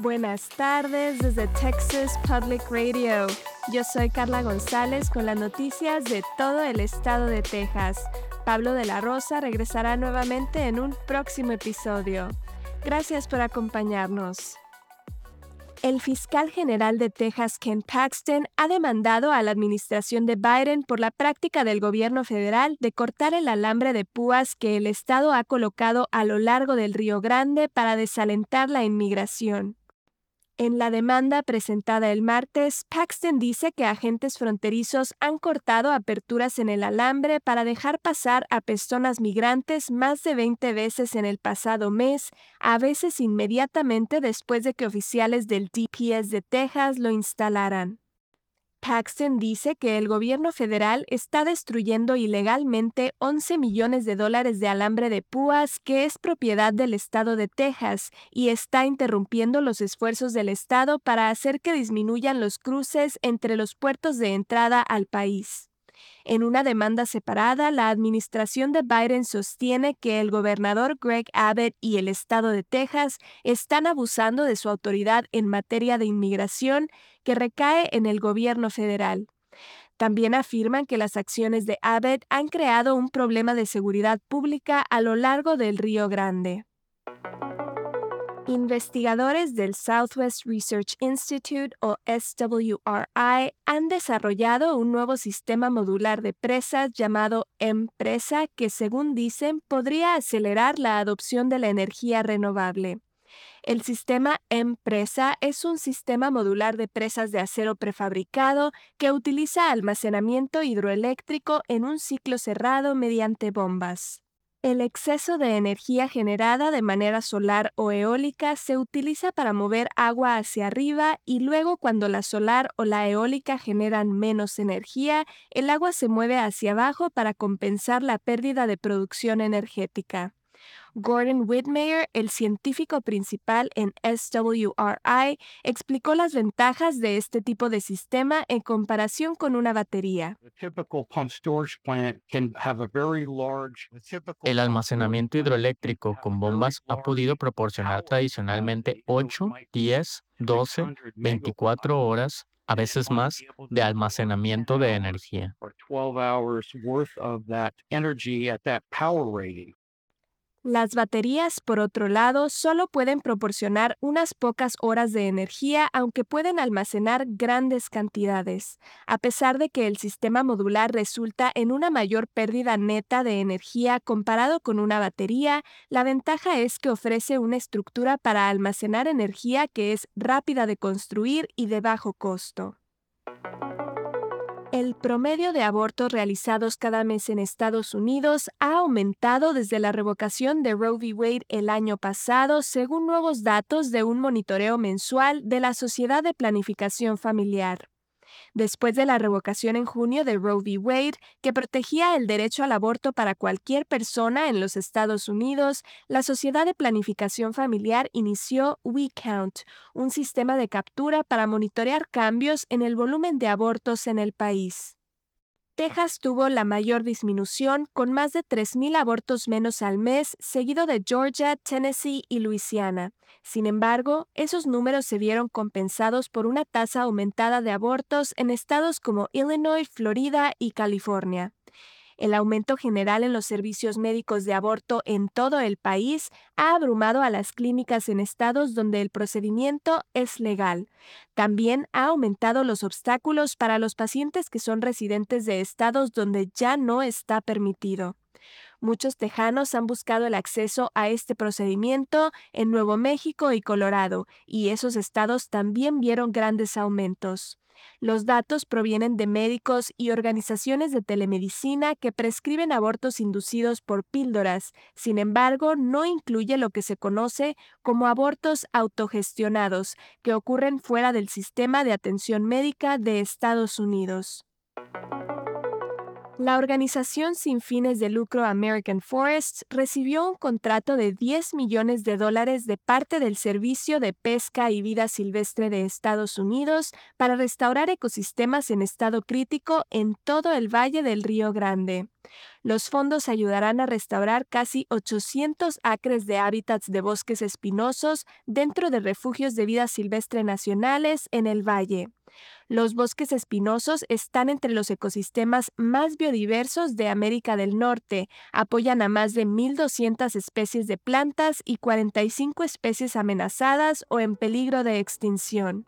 Buenas tardes desde Texas Public Radio. Yo soy Carla González con las noticias de todo el estado de Texas. Pablo de la Rosa regresará nuevamente en un próximo episodio. Gracias por acompañarnos. El fiscal general de Texas, Ken Paxton, ha demandado a la administración de Biden por la práctica del gobierno federal de cortar el alambre de púas que el Estado ha colocado a lo largo del Río Grande para desalentar la inmigración. En la demanda presentada el martes, Paxton dice que agentes fronterizos han cortado aperturas en el alambre para dejar pasar a personas migrantes más de 20 veces en el pasado mes, a veces inmediatamente después de que oficiales del DPS de Texas lo instalaran. Paxton dice que el gobierno federal está destruyendo ilegalmente 11 millones de dólares de alambre de púas que es propiedad del estado de Texas y está interrumpiendo los esfuerzos del estado para hacer que disminuyan los cruces entre los puertos de entrada al país. En una demanda separada, la administración de Biden sostiene que el gobernador Greg Abbott y el estado de Texas están abusando de su autoridad en materia de inmigración que recae en el gobierno federal. También afirman que las acciones de Abbott han creado un problema de seguridad pública a lo largo del Río Grande. Investigadores del Southwest Research Institute o SWRI han desarrollado un nuevo sistema modular de presas llamado Empresa que, según dicen, podría acelerar la adopción de la energía renovable. El sistema Empresa es un sistema modular de presas de acero prefabricado que utiliza almacenamiento hidroeléctrico en un ciclo cerrado mediante bombas. El exceso de energía generada de manera solar o eólica se utiliza para mover agua hacia arriba y luego cuando la solar o la eólica generan menos energía, el agua se mueve hacia abajo para compensar la pérdida de producción energética. Gordon Whitmire, el científico principal en SWRI, explicó las ventajas de este tipo de sistema en comparación con una batería. El almacenamiento hidroeléctrico con bombas ha podido proporcionar tradicionalmente 8, 10, 12, 24 horas a veces más, de almacenamiento de energía. Las baterías, por otro lado, solo pueden proporcionar unas pocas horas de energía, aunque pueden almacenar grandes cantidades. A pesar de que el sistema modular resulta en una mayor pérdida neta de energía comparado con una batería, la ventaja es que ofrece una estructura para almacenar energía que es rápida de construir y de bajo costo. El promedio de abortos realizados cada mes en Estados Unidos ha aumentado desde la revocación de Roe v. Wade el año pasado, según nuevos datos de un monitoreo mensual de la Sociedad de Planificación Familiar después de la revocación en junio de Roe v. Wade, que protegía el derecho al aborto para cualquier persona en los Estados Unidos, la Sociedad de Planificación Familiar inició WeCount, un sistema de captura para monitorear cambios en el volumen de abortos en el país. Texas tuvo la mayor disminución, con más de 3.000 abortos menos al mes, seguido de Georgia, Tennessee y Luisiana. Sin embargo, esos números se vieron compensados por una tasa aumentada de abortos en estados como Illinois, Florida y California. El aumento general en los servicios médicos de aborto en todo el país ha abrumado a las clínicas en estados donde el procedimiento es legal. También ha aumentado los obstáculos para los pacientes que son residentes de estados donde ya no está permitido. Muchos tejanos han buscado el acceso a este procedimiento en Nuevo México y Colorado, y esos estados también vieron grandes aumentos. Los datos provienen de médicos y organizaciones de telemedicina que prescriben abortos inducidos por píldoras. Sin embargo, no incluye lo que se conoce como abortos autogestionados, que ocurren fuera del sistema de atención médica de Estados Unidos. La organización sin fines de lucro American Forests recibió un contrato de 10 millones de dólares de parte del Servicio de Pesca y Vida Silvestre de Estados Unidos para restaurar ecosistemas en estado crítico en todo el Valle del Río Grande. Los fondos ayudarán a restaurar casi 800 acres de hábitats de bosques espinosos dentro de refugios de vida silvestre nacionales en el valle. Los bosques espinosos están entre los ecosistemas más biodiversos de América del Norte. Apoyan a más de 1.200 especies de plantas y 45 especies amenazadas o en peligro de extinción.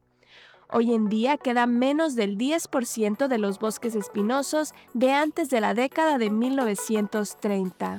Hoy en día queda menos del 10% de los bosques espinosos de antes de la década de 1930.